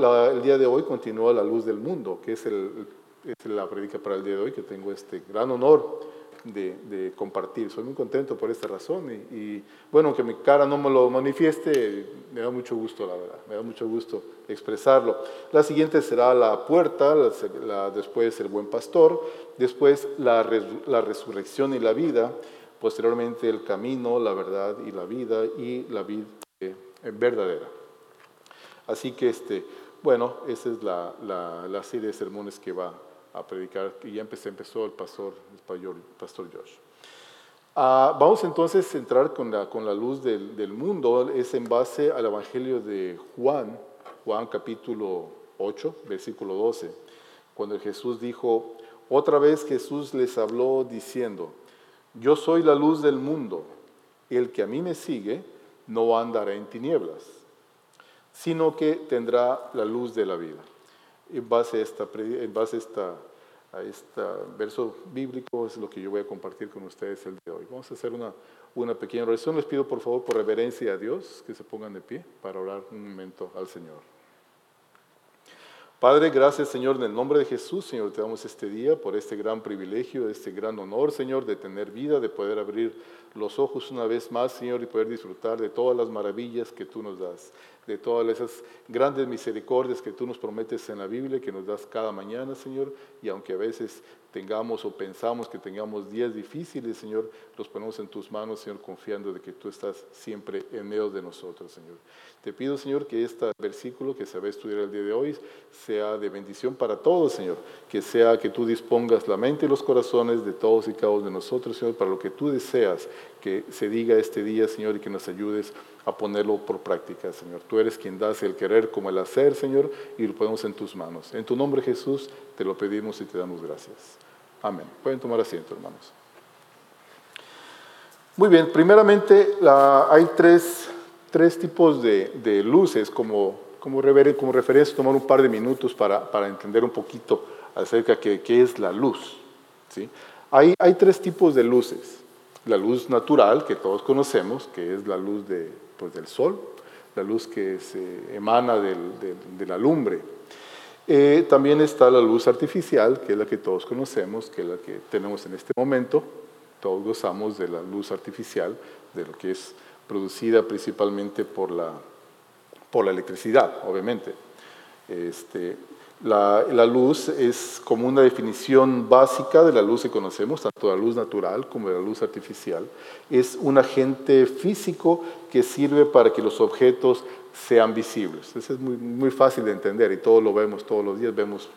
bueno, el día de hoy continúa la luz del mundo, que es, el, es la predica para el día de hoy, que tengo este gran honor de, compartir. Soy muy contento por esta razón y, bueno, aunque mi cara no me lo manifieste, me da mucho gusto, la verdad, me da mucho gusto expresarlo. La siguiente será la puerta, después el buen pastor, después la, la resurrección y la vida, posteriormente el camino, la verdad y la vida y la vida eh, verdadera. Así que, este, bueno, esa es la, serie de sermones que va a predicar. Y ya empezó el pastor, pastor Josh. Ah, vamos entonces a entrar con la, con la luz del, del, mundo, es en base al Evangelio de Juan, Juan capítulo 8, versículo 12, cuando Jesús dijo, otra vez Jesús les habló diciendo, yo soy la luz del mundo, el que a mí me sigue no andará en tinieblas, sino que tendrá la luz de la vida en base a, esta, en base esta, a este verso bíblico es lo que yo voy a compartir con ustedes el día de hoy. Vamos a hacer una, una pequeña oración. Les pido por favor por reverencia a Dios que se pongan de pie para orar un momento al Señor. Padre, gracias Señor, en el nombre de Jesús, Señor, te damos este día por este gran privilegio, este gran honor, Señor, de tener vida, de poder abrir los ojos una vez más, Señor, y poder disfrutar de todas las maravillas que tú nos das de todas esas grandes misericordias que tú nos prometes en la Biblia, que nos das cada mañana, Señor, y aunque a veces tengamos o pensamos que tengamos días difíciles, Señor, los ponemos en tus manos, Señor, confiando de que tú estás siempre en medio de nosotros, Señor. Te pido, Señor, que este versículo que se va a estudiar el día de hoy sea de bendición para todos, Señor, que sea que tú dispongas la mente y los corazones de todos y cada uno de nosotros, Señor, para lo que tú deseas que se diga este día, Señor, y que nos ayudes a ponerlo por práctica, Señor. Tú eres quien das el querer como el hacer, Señor, y lo ponemos en tus manos. En tu nombre, Jesús, te lo pedimos y te damos gracias. Amén. Pueden tomar asiento, hermanos. Muy bien, primeramente hay tres, tres tipos de, luces como, como, referencia, tomar un par de minutos para, para entender un poquito acerca de qué es la luz. ¿sí? Hay, hay tres tipos de luces. La luz natural, que todos conocemos, que es la luz de, pues, del sol, la luz que emana de la lumbre. Eh, también está la luz artificial, que es la que todos conocemos, que es la que tenemos en este momento. Todos gozamos de la luz artificial, de lo que es producida principalmente por la, por la electricidad, obviamente. Este, la, luz es como una definición básica de la luz que conocemos, tanto la luz natural como la luz artificial. Es un agente físico que sirve para que los objetos sean visibles. Eso es muy, muy fácil de entender y todos lo vemos todos los días, vemos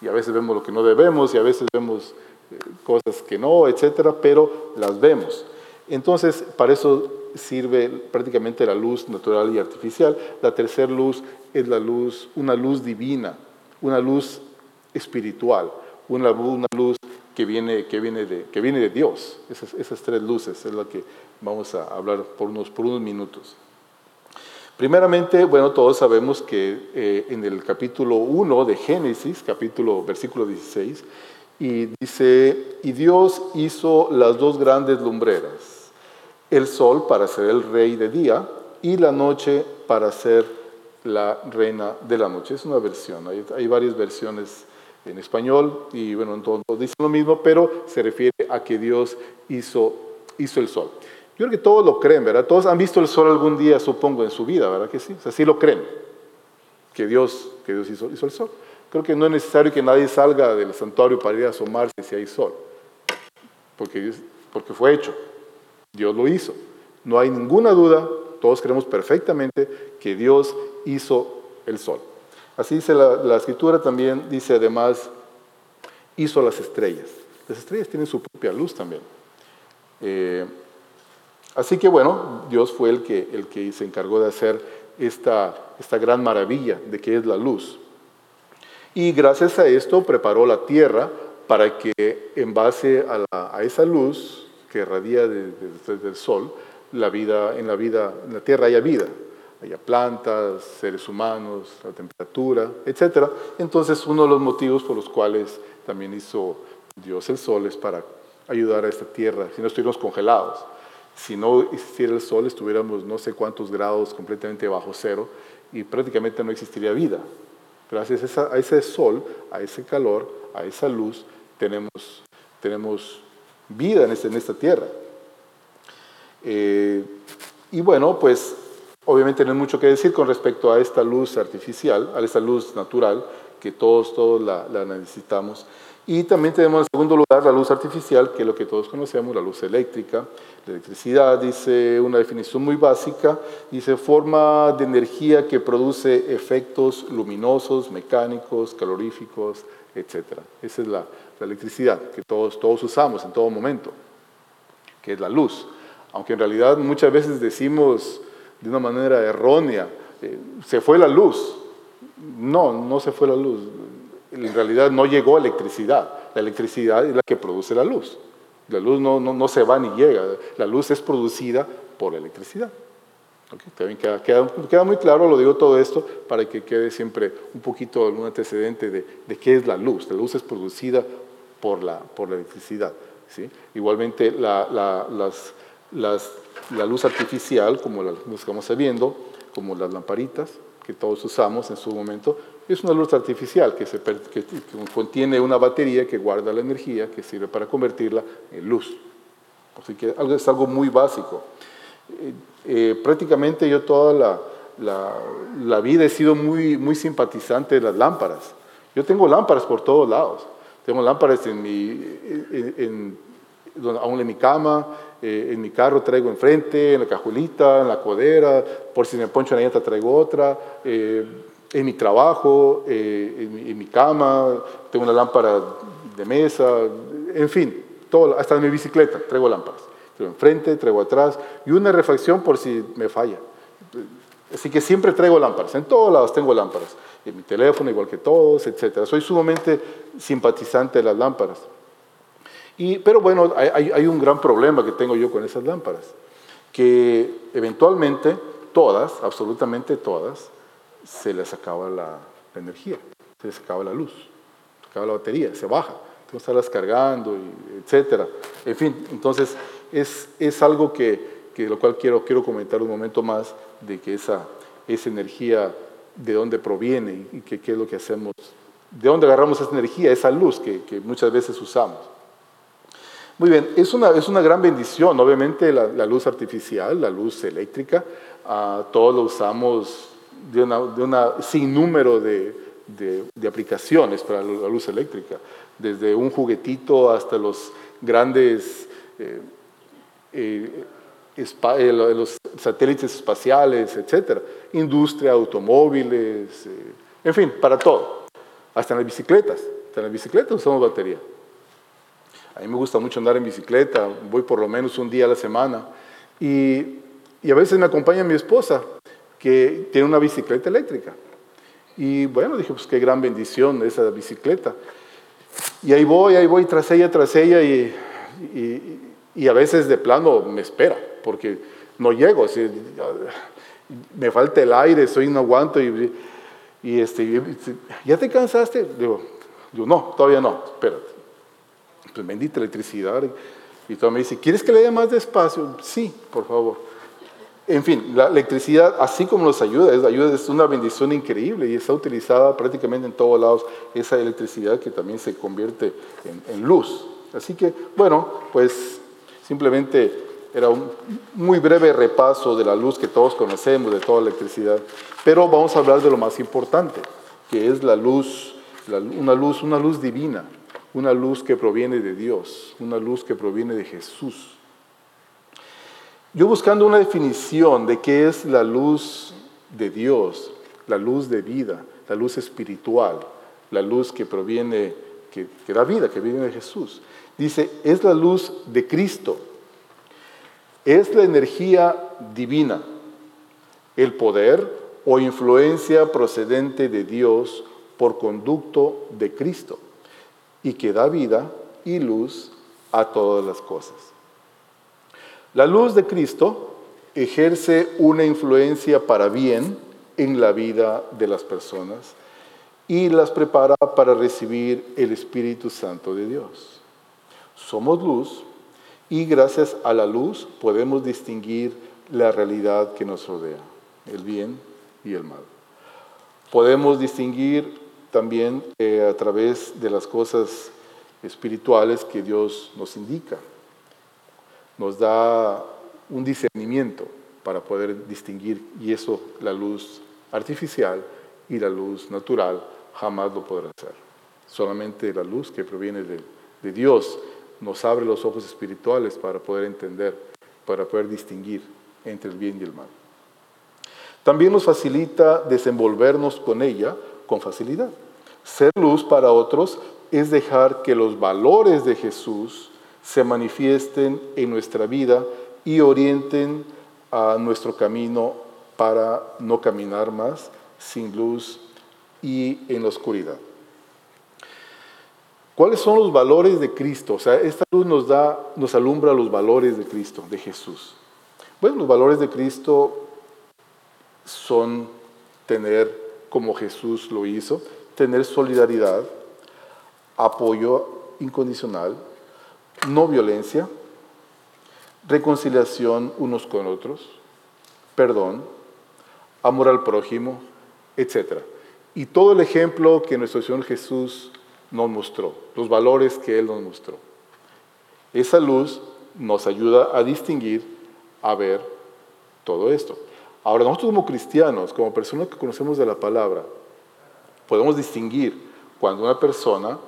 y a veces vemos lo que no debemos y a veces vemos eh, cosas que no, etcétera, pero las vemos. Entonces, para eso sirve prácticamente la luz natural y artificial. La tercera luz es la luz, una luz divina, una luz espiritual, una, luz que viene, que, viene de, que viene de Dios. Esas, esas, tres luces es la que vamos a hablar por unos, por unos minutos. Primeramente, bueno, todos sabemos que eh, en el capítulo 1 de Génesis, capítulo, versículo 16, y dice, y Dios hizo las dos grandes lumbreras, el sol para ser el rey de día y la noche para ser la reina de la noche. Es una versión, hay, varias versiones en español y bueno, todos dicen lo mismo, pero se refiere a que Dios hizo, hizo el sol. Yo creo que todos lo creen, ¿verdad? Todos han visto el sol algún día, supongo, en su vida, ¿verdad que sí? O sea, sí lo creen, que Dios, que Dios hizo, hizo el sol. Creo que no es necesario que nadie salga del santuario para ir a asomarse si hay sol, porque, porque fue hecho, Dios lo hizo. No hay ninguna duda, todos creemos perfectamente que Dios hizo el sol. Así dice la, escritura también, dice además, hizo las estrellas. Las estrellas tienen su propia luz también. Eh, así que bueno, Dios fue el que, el que se encargó de hacer esta, esta gran maravilla de que es la luz. Y gracias a esto preparó la tierra para que en base a, esa luz que radia desde el sol, la vida, en la vida, en la tierra haya vida haya plantas, seres humanos, la temperatura, etc. Entonces, uno de los motivos por los cuales también hizo Dios el sol es para ayudar a esta tierra, si no estuviéramos congelados. Si no existiera el sol, estuviéramos no sé cuántos grados completamente bajo cero y prácticamente no existiría vida. Gracias a ese sol, a ese calor, a esa luz, tenemos, tenemos vida en, este, en esta tierra. Eh, y bueno, pues obviamente no hay mucho que decir con respecto a esta luz artificial, a esta luz natural, que todos, todos la, la necesitamos. Y también tenemos en segundo lugar la luz artificial, que es lo que todos conocemos, la luz eléctrica. La electricidad dice una definición muy básica, dice forma de energía que produce efectos luminosos, mecánicos, caloríficos, etc. Esa es la, electricidad que todos, todos usamos en todo momento, que es la luz. Aunque en realidad muchas veces decimos de una manera errónea, eh, se fue la luz. No, no se fue la luz en realidad no llegó electricidad. La electricidad es la que produce la luz. La luz no, no, se va ni llega. La luz es producida por electricidad. También queda, queda, muy claro, lo digo todo esto, para que quede siempre un poquito un antecedente de, de qué es la luz. La luz es producida por la, por la electricidad. ¿sí? Igualmente, la, la, las, las, la luz artificial, como la que estamos viendo, como las lamparitas que todos usamos en su momento, es una luz artificial que, se, contiene una batería que guarda la energía que sirve para convertirla en luz. Así que es algo muy básico. Eh, eh, prácticamente yo toda la, vida he sido muy, muy simpatizante de las lámparas. Yo tengo lámparas por todos lados. Tengo lámparas en mi, aún en mi cama, eh, en mi carro traigo enfrente, en la cajuelita, en la codera, por si me poncho una llanta traigo otra en mi trabajo, eh, en, mi, cama, tengo una lámpara de mesa, en fin, todo, hasta en mi bicicleta traigo lámparas. Traigo enfrente, traigo atrás y una refacción por si me falla. Así que siempre traigo lámparas, en todos lados tengo lámparas. En mi teléfono, igual que todos, etc. Soy sumamente simpatizante de las lámparas. Y, pero bueno, hay, hay un gran problema que tengo yo con esas lámparas, que eventualmente todas, absolutamente todas, se les acaba la, energía, se les acaba la luz, se acaba la batería, se baja, tengo que estarlas cargando, etc. En fin, entonces es, es algo que, que, lo cual quiero, quiero comentar un momento más de que esa, esa energía, de dónde proviene y qué es lo que hacemos, de dónde agarramos esa energía, esa luz que, que muchas veces usamos. Muy bien, es una, es una gran bendición, obviamente la, luz artificial, la luz eléctrica, uh, todos lo usamos de una, de una sinnúmero de, de, aplicaciones para la luz eléctrica, desde un juguetito hasta los grandes eh, eh, los satélites espaciales, etc. Industria, automóviles, en fin, para todo. Hasta en las bicicletas. Hasta en las bicicletas usamos batería. A mí me gusta mucho andar en bicicleta, voy por lo menos un día a la semana. Y, y a veces me acompaña mi esposa que tiene una bicicleta eléctrica. Y bueno, dije, pues qué gran bendición esa bicicleta. Y ahí voy, ahí voy tras ella, tras ella, y, y, a veces de plano me espera, porque no llego, me falta el aire, soy no aguanto, y, y este, ¿ya te cansaste? Digo, no, todavía no, espérate. Pues bendita electricidad. Y todo me dice, ¿quieres que le dé más despacio? Sí, por favor. En fin, la electricidad, así como nos ayuda, es, ayuda, es una bendición increíble y está utilizada prácticamente en todos lados esa electricidad que también se convierte en, luz. Así que, bueno, pues simplemente era un muy breve repaso de la luz que todos conocemos, de toda la electricidad. Pero vamos a hablar de lo más importante, que es la luz, una luz, una luz divina, una luz que proviene de Dios, una luz que proviene de Jesús. Yo buscando una definición de qué es la luz de Dios, la luz de vida, la luz espiritual, la luz que proviene, que, da vida, que viene de Jesús. Dice, es la luz de Cristo, es la energía divina, el poder o influencia procedente de Dios por conducto de Cristo y que da vida y luz a todas las cosas. La luz de Cristo ejerce una influencia para bien en la vida de las personas y las prepara para recibir el Espíritu Santo de Dios. Somos luz y gracias a la luz podemos distinguir la realidad que nos rodea, el bien y el mal. Podemos distinguir también eh, a través de las cosas espirituales que Dios nos indica. Nos da un discernimiento para poder distinguir y eso la luz artificial y la luz natural jamás lo podrá hacer. Solamente la luz que proviene de, de Dios nos abre los ojos espirituales para poder entender, para poder distinguir entre el bien y el mal. También nos facilita desenvolvernos con ella con facilidad. Ser luz para otros es dejar que los valores de Jesús se manifiesten en nuestra vida y orienten a nuestro camino para no caminar más sin luz y en la oscuridad. ¿Cuáles son los valores de Cristo? O sea, esta luz nos da, nos alumbra los valores de Cristo, de Jesús. Bueno, los valores de Cristo son tener, como Jesús lo hizo, tener solidaridad, apoyo incondicional, no violencia, reconciliación unos con otros, perdón, amor al prójimo, etc. Y todo el ejemplo que nuestro Señor Jesús nos mostró, los valores que Él nos mostró. Esa luz nos ayuda a distinguir, a ver todo esto. Ahora, nosotros como cristianos, como personas que conocemos de la palabra, podemos distinguir cuando una persona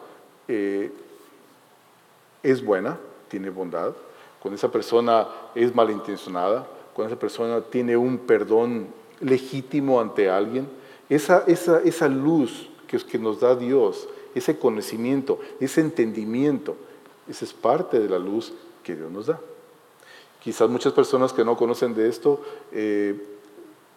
eh, es buena, tiene bondad, cuando esa persona es malintencionada, cuando esa persona tiene un perdón legítimo ante alguien, esa, esa, esa luz que, que nos da Dios, ese conocimiento, ese entendimiento, esa es parte de la luz que Dios nos da. Quizás muchas personas que no conocen de esto, eh,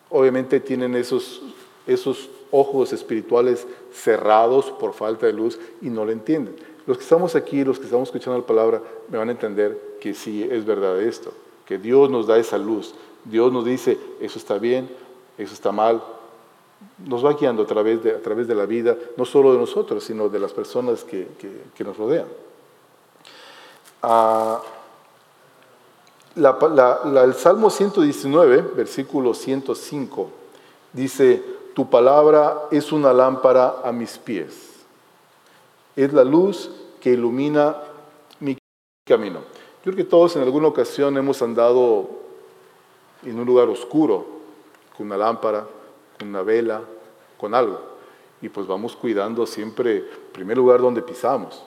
obviamente tienen esos, esos ojos espirituales cerrados por falta de luz y no lo entienden. Los que estamos aquí, los que estamos escuchando la palabra, me van a entender que sí es verdad esto, que Dios nos da esa luz. Dios nos dice, eso está bien, eso está mal. Nos va guiando a través de, a través de la vida, no solo de nosotros, sino de las personas que, nos rodean. Ah, el Salmo 119, versículo 105, dice, tu palabra es una lámpara a mis pies, es la luz que ilumina mi camino. Yo creo que todos en alguna ocasión hemos andado en un lugar oscuro, con una lámpara, una vela, con algo. Y pues vamos cuidando siempre, primer lugar, donde pisamos,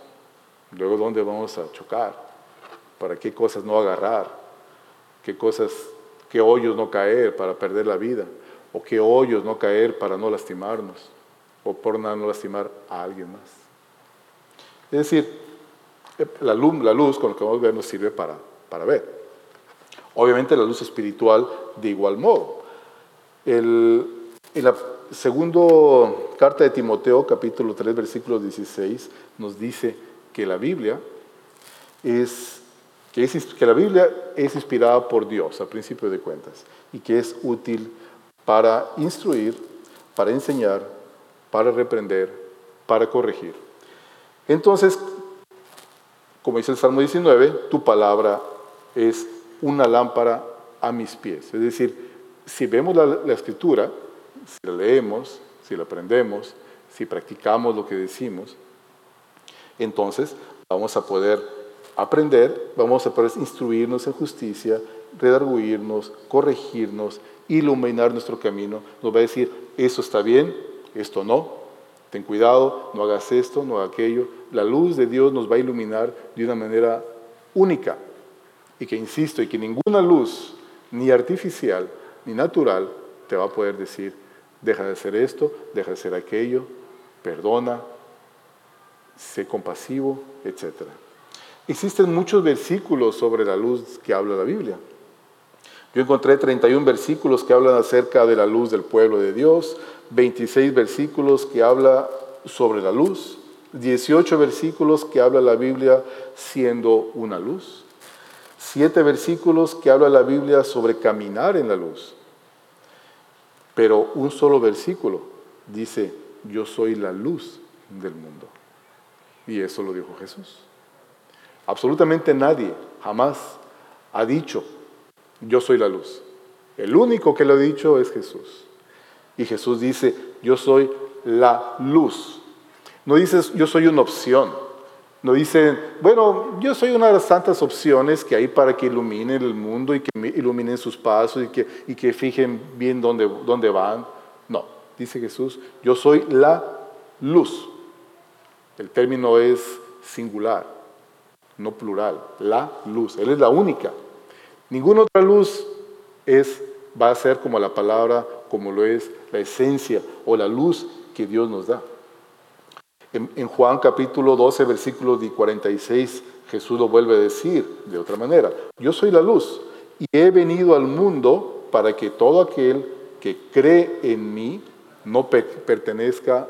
luego dónde vamos a chocar, para qué cosas no agarrar, qué cosas, qué hoyos no caer para perder la vida, o qué hoyos no caer para no lastimarnos, o por no lastimar a alguien más. Es decir, la luz, la luz con lo que vamos a ver nos sirve para, para ver. Obviamente la luz espiritual de igual modo. En la segunda carta de Timoteo, capítulo 3, versículo 16, nos dice que la Biblia es que, la Biblia es inspirada por Dios, a principio de cuentas, y que es útil para instruir, para enseñar, para reprender, para corregir. Entonces, como dice el Salmo 19, tu palabra es una lámpara a mis pies. Es decir, si vemos la escritura, si la leemos, si la aprendemos, si practicamos lo que decimos, entonces vamos a poder aprender, vamos a poder instruirnos en justicia, redarguirnos, corregirnos, iluminar nuestro camino. Nos va a decir, eso está bien, esto no, ten cuidado, no hagas esto, no hagas aquello. La luz de Dios nos va a iluminar de una manera única. Y que, insisto, y que ninguna luz, ni artificial, ni natural, te va a poder decir, deja de hacer esto, deja de hacer aquello, perdona, sé compasivo, etcétera. Existen muchos versículos sobre la luz que habla la Biblia. Yo encontré 31 versículos que hablan acerca de la luz del pueblo de Dios, 26 versículos que habla sobre la luz, 18 versículos que habla la Biblia siendo una luz, 7 versículos que habla la Biblia sobre caminar en la luz, pero un solo versículo dice, yo soy la luz del mundo. Y eso lo dijo Jesús. Absolutamente nadie jamás ha dicho, yo soy la luz. El único que lo ha dicho es Jesús. Y Jesús dice, yo soy la luz. No dices, yo soy una opción. No dicen, bueno, yo soy una de las tantas opciones que hay para que iluminen el mundo y que iluminen sus pasos y que, y que fijen bien dónde, dónde van. No, dice Jesús, yo soy la luz. El término es singular, no plural, la luz. Él es la única. Ninguna otra luz es, va a ser como la palabra, como lo es la esencia o la luz que Dios nos da. En, Juan capítulo 12, versículo 46, Jesús lo vuelve a decir de otra manera. Yo soy la luz y he venido al mundo para que todo aquel que cree en mí no pertenezca,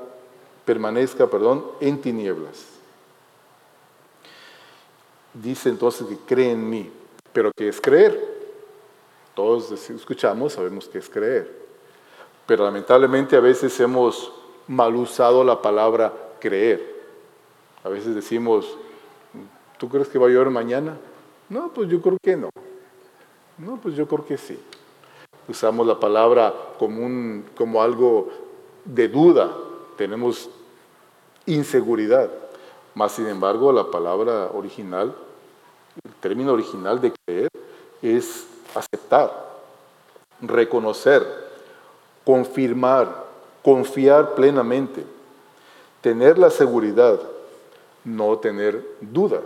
permanezca perdón, en tinieblas. Dice entonces que cree en mí. Pero ¿qué es creer? Todos escuchamos, sabemos qué es creer. Pero lamentablemente a veces hemos mal usado la palabra creer. A veces decimos, ¿tú crees que va a llover mañana? No, pues yo creo que no. No, pues yo creo que sí. Usamos la palabra como, como algo de duda. Tenemos inseguridad. Más sin embargo, la palabra original el término original de creer es aceptar, reconocer, confirmar, confiar plenamente, tener la seguridad, no tener dudas.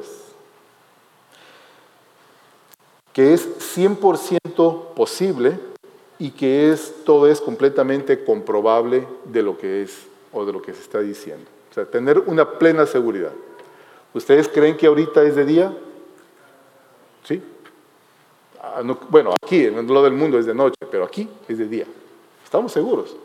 Que es 100% posible y que es, todo es completamente comprobable de lo que es o de lo que se está diciendo. O sea, tener una plena seguridad. ¿Ustedes creen que ahorita es de día? ¿Sí? Ah, bueno, aquí, en lo del mundo es de noche, pero aquí es de día. Estamos seguros.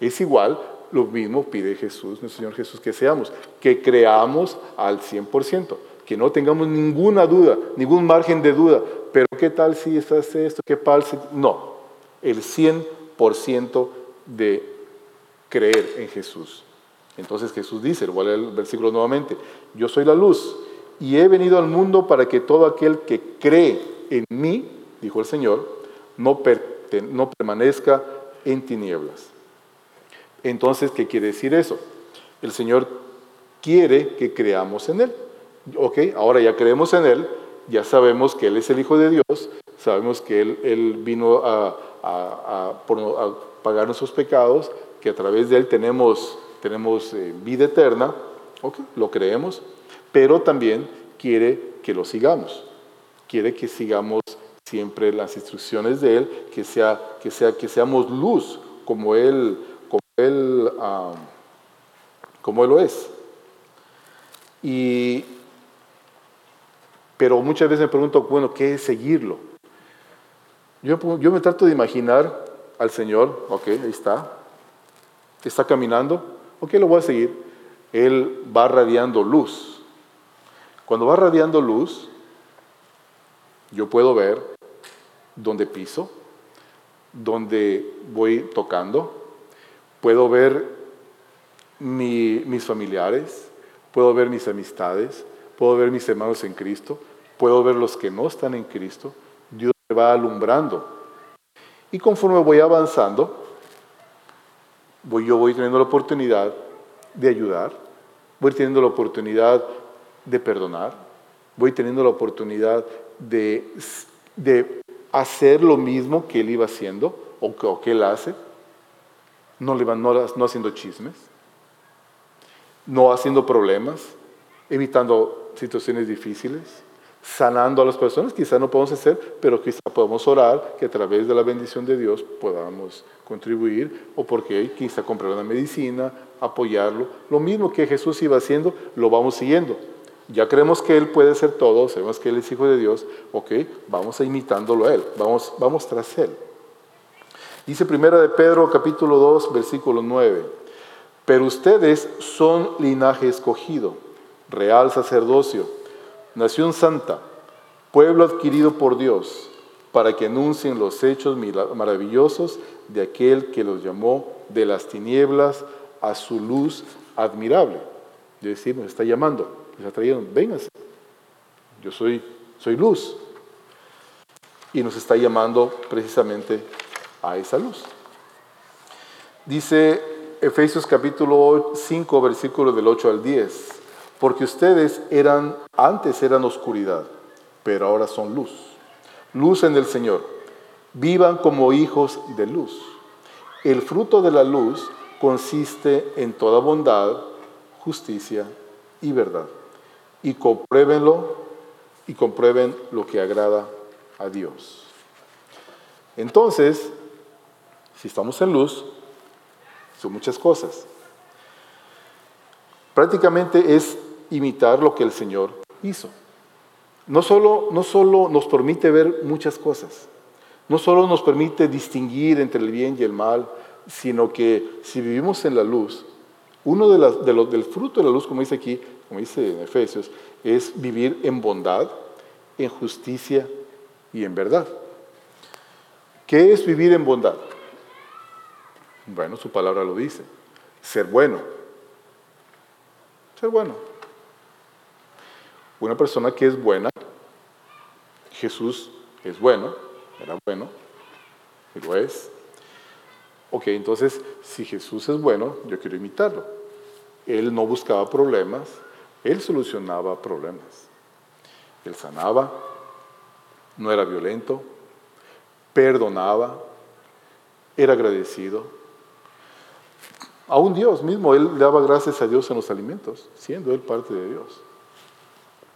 Es igual, lo mismo pide Jesús, nuestro Señor Jesús, que seamos, que creamos al 100%, que no tengamos ninguna duda, ningún margen de duda. Pero ¿qué tal si estás esto? ¿Qué tal si...? No, el 100% de creer en Jesús. Entonces Jesús dice, voy a leer el versículo nuevamente, yo soy la luz y he venido al mundo para que todo aquel que cree en mí, dijo el Señor, no, no permanezca en tinieblas. Entonces, ¿qué quiere decir eso? El Señor quiere que creamos en Él. Ok, ahora ya creemos en Él, ya sabemos que Él es el Hijo de Dios, sabemos que Él, vino a, pagar nuestros pecados, que a través de Él tenemos, eh, vida eterna, ok, lo creemos, pero también quiere que lo sigamos. Quiere que sigamos siempre las instrucciones de Él, que, sea, que, sea, que seamos luz como Él, Él, como él lo es. Y, pero muchas veces me pregunto, bueno, ¿qué es seguirlo? Yo, yo me trato de imaginar al Señor, ok, ahí está, está caminando, ok, lo voy a seguir. Él va radiando luz. Cuando va radiando luz, yo puedo ver dónde piso, dónde voy tocando, puedo ver mis familiares, puedo ver mis amistades, puedo ver mis hermanos en Cristo, puedo ver los que no están en Cristo. Dios me va alumbrando. Y conforme voy avanzando, voy, yo voy teniendo la oportunidad de ayudar, voy teniendo la oportunidad de perdonar, voy teniendo la oportunidad de, de hacer lo mismo que él iba haciendo o que, él hace, no, no, no haciendo chismes, no haciendo problemas, evitando situaciones difíciles, sanando a las personas, quizá no podemos hacer, pero quizá podemos orar que a través de la bendición de Dios podamos contribuir, o porque quizá comprar una medicina, apoyarlo. Lo mismo que Jesús iba haciendo, lo vamos siguiendo. Ya creemos que Él puede ser todo, sabemos que Él es Hijo de Dios, ok, vamos imitándolo a Él, vamos, vamos tras Él. Dice primera de Pedro capítulo 2, versículo 9, pero ustedes son linaje escogido, real sacerdocio, nación santa, pueblo adquirido por Dios, para que anuncien los hechos maravillosos de aquel que los llamó de las tinieblas a su luz admirable. Es decir, nos está llamando les atrayeron, vénganse, yo soy, soy luz. Y nos está llamando precisamente a esa luz. Dice Efesios capítulo 5, versículos del 8 al 10, porque ustedes eran, antes eran oscuridad, pero ahora son luz. Luz en el Señor. Vivan como hijos de luz. El fruto de la luz consiste en toda bondad, justicia y verdad. Y compruébenlo y comprueben lo que agrada a Dios. Entonces, si estamos en luz, son muchas cosas. Prácticamente es imitar lo que el Señor hizo. No solo, no solo nos permite ver muchas cosas, no solo nos permite distinguir entre el bien y el mal, sino que si vivimos en la luz, uno de, los, del fruto de la luz, como dice aquí, como dice en Efesios, es vivir en bondad, en justicia y en verdad. ¿Qué es vivir en bondad? Bueno, su palabra lo dice. Ser bueno. Ser bueno. Una persona que es buena, Jesús es bueno, era bueno, y lo es. Ok, entonces, si Jesús es bueno, yo quiero imitarlo. Él no buscaba problemas, él solucionaba problemas. Él sanaba, no era violento, perdonaba, era agradecido. Aún Dios mismo, Él daba gracias a Dios en los alimentos, siendo Él parte de Dios.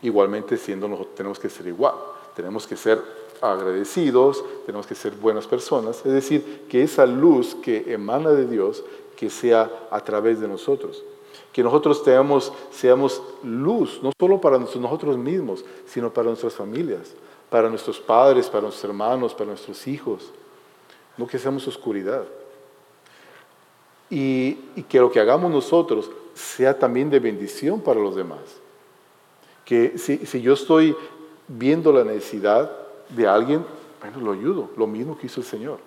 Igualmente, siendo nosotros, tenemos que ser igual, tenemos que ser agradecidos, tenemos que ser buenas personas, es decir, que esa luz que emana de Dios, que sea a través de nosotros. Que nosotros seamos, seamos luz, no solo para nosotros mismos, sino para nuestras familias, para nuestros padres, para nuestros hermanos, para nuestros hijos. No que seamos oscuridad. Y, que lo que hagamos nosotros sea también de bendición para los demás. Que si, si yo estoy viendo la necesidad de alguien, bueno, lo ayudo, lo mismo que hizo el Señor.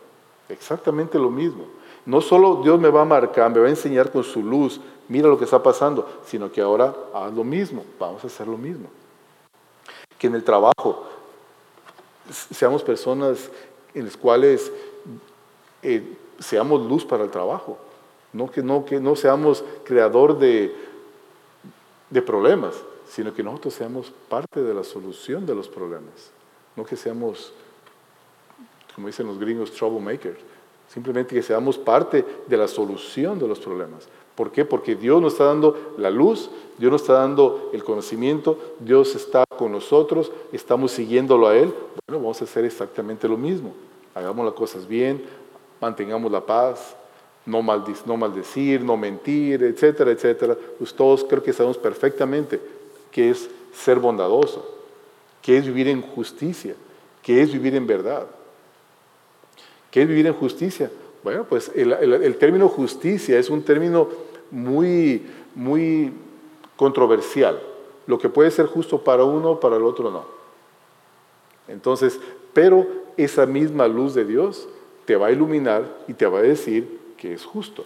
Exactamente lo mismo. No solo Dios me va a marcar, me va a enseñar con su luz, mira lo que está pasando, sino que ahora haz lo mismo, vamos a hacer lo mismo. Que en el trabajo seamos personas en las cuales eh, seamos luz para el trabajo, no que no, que no seamos creador de, de problemas, sino que nosotros seamos parte de la solución de los problemas, no que seamos, como dicen los gringos, troublemakers, simplemente que seamos parte de la solución de los problemas. ¿Por qué? Porque Dios nos está dando la luz, Dios nos está dando el conocimiento, Dios está con nosotros, estamos siguiéndolo a Él. Bueno, vamos a hacer exactamente lo mismo. Hagamos las cosas bien, mantengamos la paz, no, maldecir, no mentir, etcétera, etcétera. Pues todos creo que sabemos perfectamente qué es ser bondadoso, qué es vivir en justicia, qué es vivir en verdad. ¿Qué es vivir en justicia? Bueno, pues el, el término justicia es un término muy, muy controversial. Lo que puede ser justo para uno, para el otro no. Entonces, pero esa misma luz de Dios te va a iluminar y te va a decir que es justo.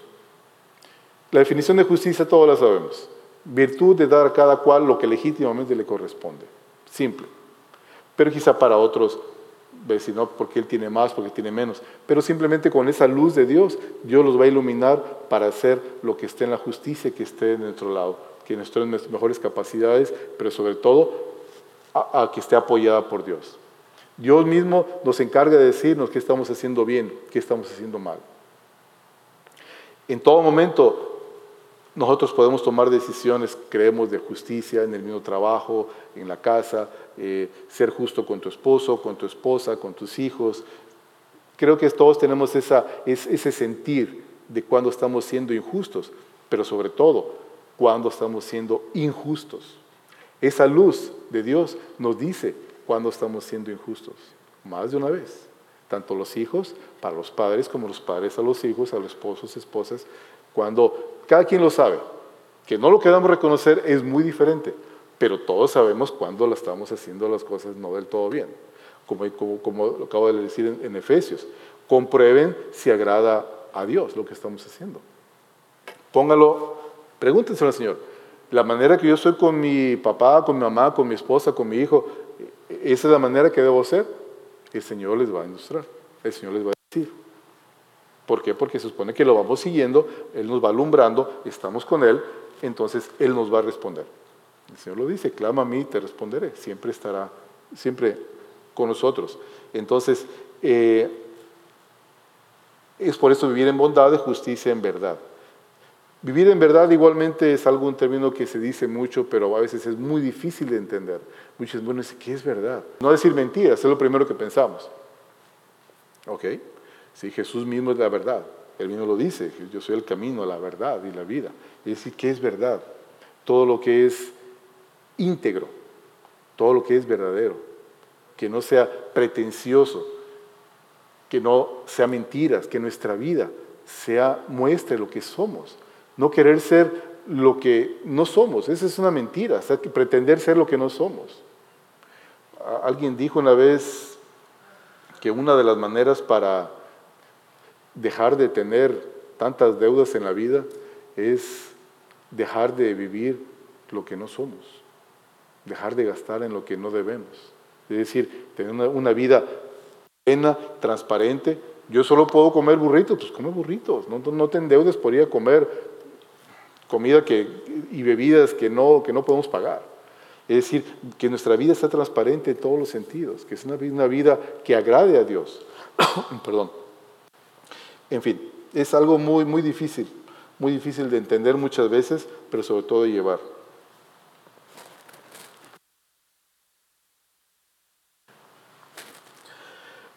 La definición de justicia todos la sabemos. Virtud de dar a cada cual lo que legítimamente le corresponde. Simple. Pero quizá para otros si no, porque Él tiene más, porque tiene menos. Pero simplemente con esa luz de Dios, Dios los va a iluminar para hacer lo que esté en la justicia, que esté en nuestro lado, que nuestras mejores capacidades, pero sobre todo a, que esté apoyada por Dios. Dios mismo nos encarga de decirnos qué estamos haciendo bien, qué estamos haciendo mal. En todo momento nosotros podemos tomar decisiones, creemos, de justicia en el mismo trabajo, en la casa, eh, ser justo con tu esposo, con tu esposa, con tus hijos. Creo que todos tenemos esa, ese sentir de cuando estamos siendo injustos, pero sobre todo cuando estamos siendo injustos. Esa luz de Dios nos dice cuando estamos siendo injustos, más de una vez. Tanto los hijos, para los padres, como los padres a los hijos, a los esposos, esposas, cuando cada quien lo sabe, que no lo queramos reconocer es muy diferente, pero todos sabemos cuando la estamos haciendo las cosas no del todo bien, como, como, lo acabo de decir en, Efesios. Comprueben si agrada a Dios lo que estamos haciendo. Póngalo, pregúntenselo al Señor. La manera que yo soy con mi papá, con mi mamá, con mi esposa, con mi hijo, ¿esa es la manera que debo ser? El Señor les va a ilustrar, el Señor les va a decir. ¿Por qué? Porque se supone que lo vamos siguiendo, Él nos va alumbrando, estamos con Él, entonces Él nos va a responder. El Señor lo dice, clama a mí y te responderé, siempre estará, siempre con nosotros. Entonces, eh, es por eso vivir en bondad, de justicia, en verdad. Vivir en verdad igualmente es algo, un término que se dice mucho, pero a veces es muy difícil de entender. Muchos, bueno, ¿qué es verdad? No decir mentiras, es lo primero que pensamos. ¿Ok? Sí, Jesús mismo es la verdad. Él mismo lo dice, yo soy el camino, la verdad y la vida. Es decir, ¿qué es verdad? Todo lo que es íntegro, todo lo que es verdadero, que no sea pretencioso, que no sea mentiras, que nuestra vida sea muestre lo que somos. No querer ser lo que no somos, esa es una mentira, pretender ser lo que no somos. Alguien dijo una vez que una de las maneras para dejar de tener tantas deudas en la vida es dejar de vivir lo que no somos, dejar de gastar en lo que no debemos. Es decir, tener una, vida plena, transparente. Yo solo puedo comer burritos, pues come burritos, no, no te endeudes por ir a comer comida que, y bebidas que no, que no podemos pagar. Es decir, que nuestra vida sea transparente en todos los sentidos, que es una, una vida que agrade a Dios. Perdón. En fin, es algo muy, muy difícil, muy difícil de entender muchas veces, pero sobre todo de llevar.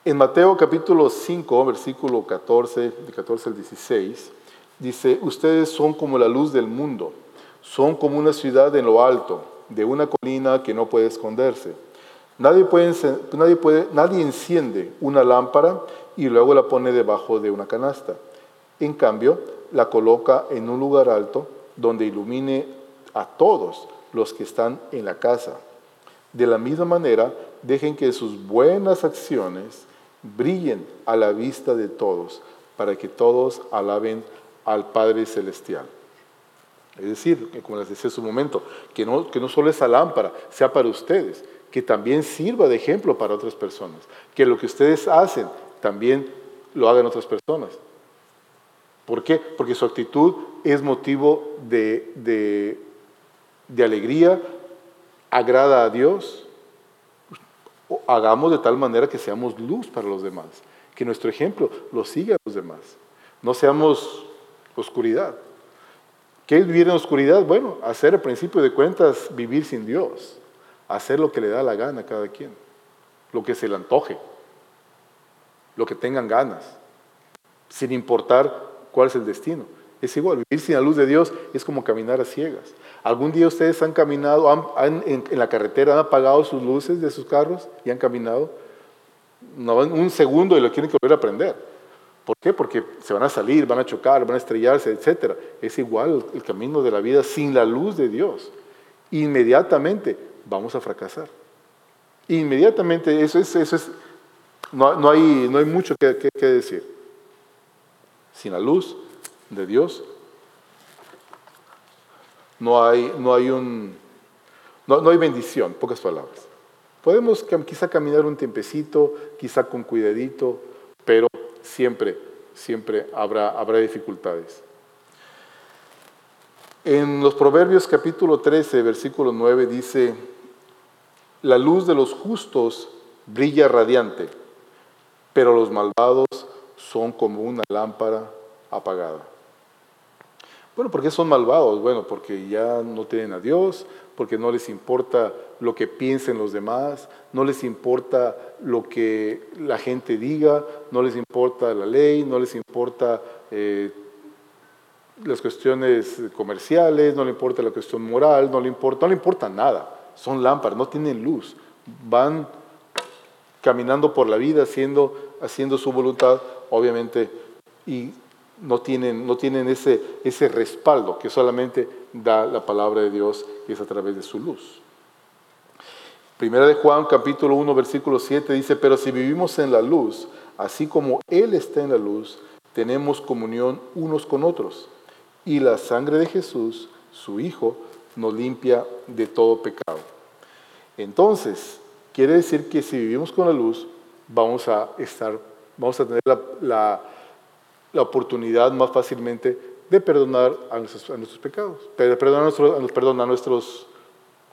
En Mateo capítulo 5, versículo 14, de 14 al 16, dice, ustedes son como la luz del mundo, son como una ciudad en lo alto, de una colina que no puede esconderse. Nadie, puede, nadie, enciende una lámpara y luego la pone debajo de una canasta. En cambio, la coloca en un lugar alto donde ilumine a todos los que están en la casa. De la misma manera, dejen que sus buenas acciones brillen a la vista de todos, para que todos alaben al Padre Celestial. Es decir, como les decía hace un momento, que no, que no solo esa lámpara sea para ustedes, que también sirva de ejemplo para otras personas, que lo que ustedes hacen también lo hagan otras personas. ¿Por qué? Porque su actitud es motivo de, de, de alegría, agrada a Dios. Hagamos de tal manera que seamos luz para los demás, que nuestro ejemplo lo siga a los demás. No seamos oscuridad. ¿Qué es vivir en oscuridad? Bueno, hacer al principio de cuentas vivir sin Dios, hacer lo que le da la gana a cada quien, lo que se le antoje, lo que tengan ganas, sin importar cuál es el destino. Es igual, vivir sin la luz de Dios es como caminar a ciegas. ¿Algún día ustedes han caminado, han, en, la carretera, han apagado sus luces de sus carros y han caminado? No, un segundo y lo quieren que volver a prender. ¿Por qué? Porque se van a salir, van a chocar, van a estrellarse, etc. Es igual el camino de la vida sin la luz de Dios. Inmediatamente vamos a fracasar. Inmediatamente, eso es, eso es no, hay, no hay mucho que, decir. Sin la luz de Dios no hay, no hay un, no, no hay bendición, pocas palabras. Podemos quizá caminar un tiempecito, quizá con cuidadito, pero siempre, siempre habrá, habrá dificultades. En los Proverbios capítulo 13, versículo 9 dice, la luz de los justos brilla radiante, pero los malvados son como una lámpara apagada. Bueno, ¿por qué son malvados? Bueno, porque ya no tienen a Dios, porque no les importa lo que piensen los demás, no les importa lo que la gente diga, no les importa la ley, no les importa eh, las cuestiones comerciales, no le importa la cuestión moral, no le importa, no le importa nada. Son lámparas, no tienen luz. Van caminando por la vida haciendo, haciendo su voluntad, obviamente, y no tienen, no tienen ese, ese respaldo que solamente da la palabra de Dios es a través de su luz. Primera de Juan capítulo 1 versículo 7 dice, pero si vivimos en la luz, así como Él está en la luz, tenemos comunión unos con otros. Y la sangre de Jesús, su Hijo, nos limpia de todo pecado. Entonces, quiere decir que si vivimos con la luz, vamos a estar, vamos a tener la oportunidad más fácilmente de perdonar a nuestros, pecados, de perdonar a, nuestros, perdón, a nuestros,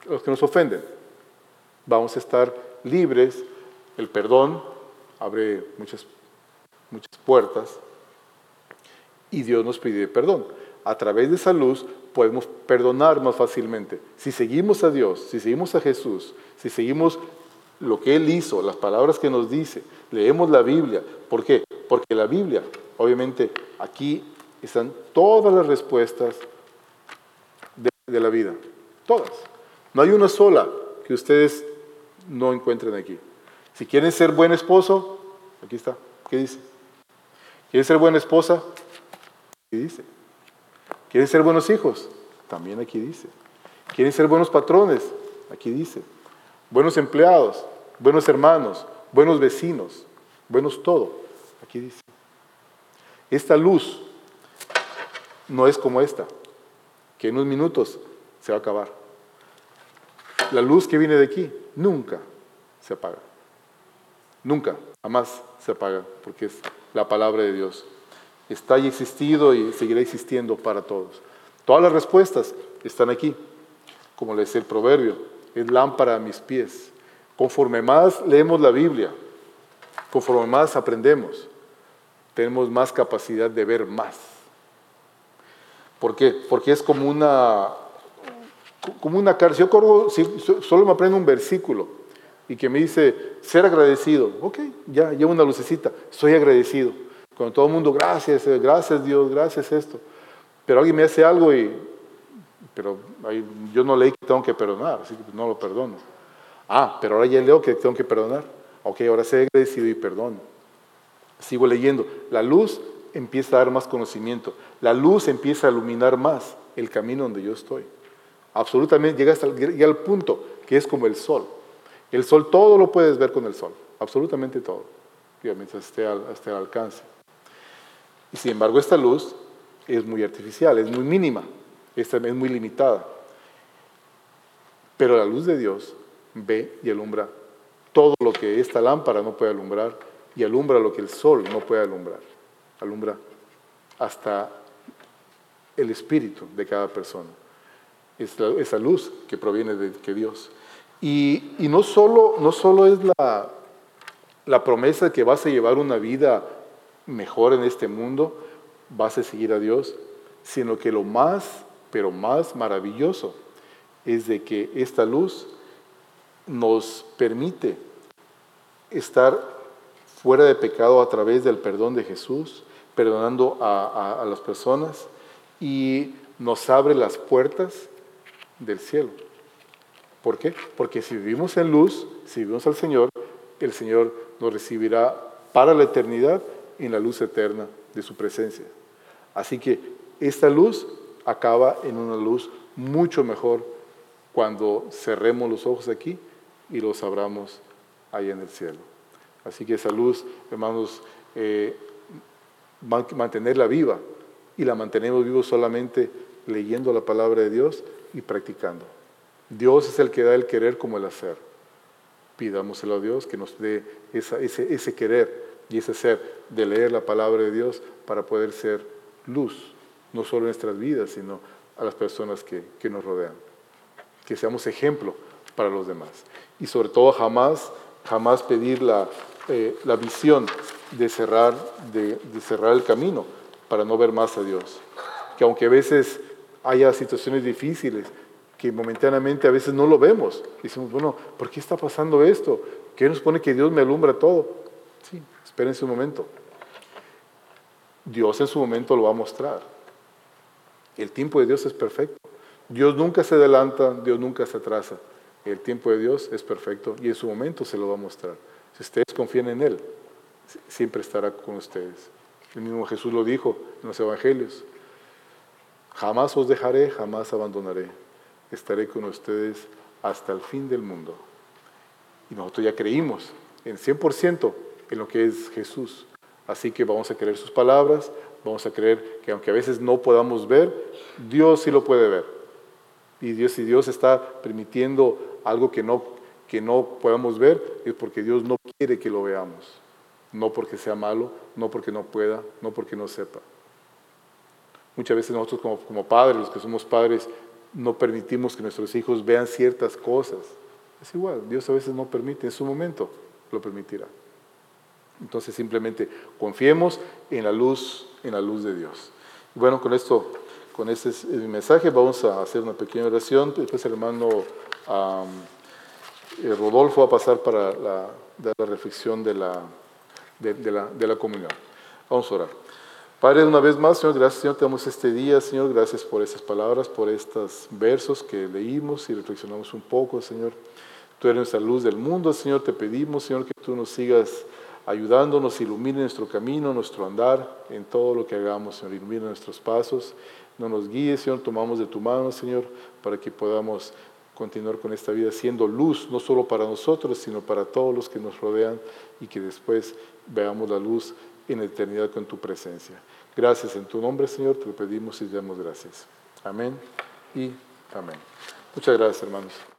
los que nos ofenden. Vamos a estar libres, el perdón abre muchas, muchas puertas y Dios nos pide perdón. A través de esa luz podemos perdonar más fácilmente. Si seguimos a Dios, si seguimos a Jesús, si seguimos lo que Él hizo, las palabras que nos dice, leemos la Biblia. ¿Por qué? Porque la Biblia, obviamente, aquí están todas las respuestas de, la vida. Todas. No hay una sola que ustedes no encuentren aquí. Si quieren ser buen esposo, aquí está. ¿Qué dice? ¿Quieren ser buena esposa? ¿Qué dice? ¿Quieren ser buenos hijos? También aquí dice. ¿Quieren ser buenos patrones? Aquí dice. Buenos empleados, buenos hermanos, buenos vecinos, buenos todo. Aquí dice. Esta luz no es como esta, que en unos minutos se va a acabar. La luz que viene de aquí nunca se apaga. Nunca, jamás se apaga, porque es la palabra de Dios. Está y existido y seguirá existiendo para todos. Todas las respuestas están aquí. Como le dice el proverbio, es lámpara a mis pies. Conforme más leemos la Biblia, conforme más aprendemos, tenemos más capacidad de ver más. ¿Por qué? Porque es como una, como una cárcel. Yo solo me aprendo un versículo y que me dice ser agradecido. Ok, ya, llevo una lucecita, soy agradecido. Cuando todo el mundo, gracias, eh, gracias Dios, gracias esto. Pero alguien me hace algo y, pero yo no leí que tengo que perdonar, así que no lo perdono. Ah, pero ahora ya leo que tengo que perdonar. Ok, ahora sé agradecido y perdono. Sigo leyendo. La luz empieza a dar más conocimiento. La luz empieza a iluminar más el camino donde yo estoy. Absolutamente, llega, hasta, llega al punto que es como el sol. El sol, todo lo puedes ver con el sol, absolutamente todo, mientras esté al, alcance. Y sin embargo, esta luz es muy artificial, es muy mínima, es muy limitada. Pero la luz de Dios ve y alumbra todo lo que esta lámpara no puede alumbrar y alumbra lo que el sol no puede alumbrar. Alumbra hasta el espíritu de cada persona. Esa, esa luz que proviene de que Dios. Y, no, solo, no solo es la, la promesa de que vas a llevar una vida mejor en este mundo, vas a seguir a Dios, sino que lo más, pero más maravilloso es de que esta luz nos permite estar fuera de pecado a través del perdón de Jesús, perdonando a, las personas y nos abre las puertas del cielo. ¿Por qué? Porque si vivimos en luz, si vivimos al Señor, el Señor nos recibirá para la eternidad en la luz eterna de su presencia. Así que esta luz acaba en una luz mucho mejor cuando cerremos los ojos aquí y los abramos ahí en el cielo. Así que esa luz, hermanos, eh, mantenerla viva y la mantenemos viva solamente leyendo la palabra de Dios y practicando. Dios es el que da el querer como el hacer. Pidámoselo a Dios que nos dé ese, querer y ese ser de leer la palabra de Dios para poder ser luz, no solo en nuestras vidas, sino a las personas que, que nos rodean. Que seamos ejemplo para los demás. Y sobre todo jamás, jamás pedir la, eh, la visión de cerrar, de, cerrar el camino para no ver más a Dios. Que aunque a veces haya situaciones difíciles, que momentáneamente a veces no lo vemos. Decimos, bueno, ¿por qué está pasando esto? ¿Qué nos pone que Dios me alumbra todo? Sí, espérense un momento. Dios en su momento lo va a mostrar. El tiempo de Dios es perfecto. Dios nunca se adelanta, Dios nunca se atrasa. El tiempo de Dios es perfecto y en su momento se lo va a mostrar. Si ustedes confían en Él, siempre estará con ustedes. El mismo Jesús lo dijo en los Evangelios. Jamás os dejaré, jamás abandonaré estaré con ustedes hasta el fin del mundo. Y nosotros ya creímos en 100% en lo que es Jesús. Así que vamos a creer sus palabras, vamos a creer que aunque a veces no podamos ver, Dios sí lo puede ver. Y Dios, si Dios está permitiendo algo que no, que no podamos ver, es porque Dios no quiere que lo veamos. no porque sea malo, no porque no pueda, no porque no sepa. Muchas veces nosotros como, como padres, los que somos padres, no permitimos que nuestros hijos vean ciertas cosas. Es igual, Dios a veces no permite, en su momento lo permitirá. Entonces simplemente confiemos en la luz, en la luz de Dios. Bueno, con esto, con este es mi mensaje, vamos a hacer una pequeña oración. Después el hermano eh, Rodolfo va a pasar para la, la reflexión de la, de, la, de la comunión. Vamos a orar. Padre, una vez más, Señor, gracias, Señor, te damos este día, Señor, gracias por estas palabras, por estos versos que leímos y reflexionamos un poco, Señor. Tú eres nuestra luz del mundo, Señor, te pedimos, Señor, que tú nos sigas ayudándonos, ilumine nuestro camino, nuestro andar, en todo lo que hagamos, Señor, ilumine nuestros pasos, no nos guíes, Señor, tomamos de tu mano, Señor, para que podamos continuar con esta vida siendo luz, no solo para nosotros, sino para todos los que nos rodean y que después veamos la luz en eternidad con tu presencia. Gracias en tu nombre, Señor, te lo pedimos y damos gracias. Amén y amén. Muchas gracias, hermanos.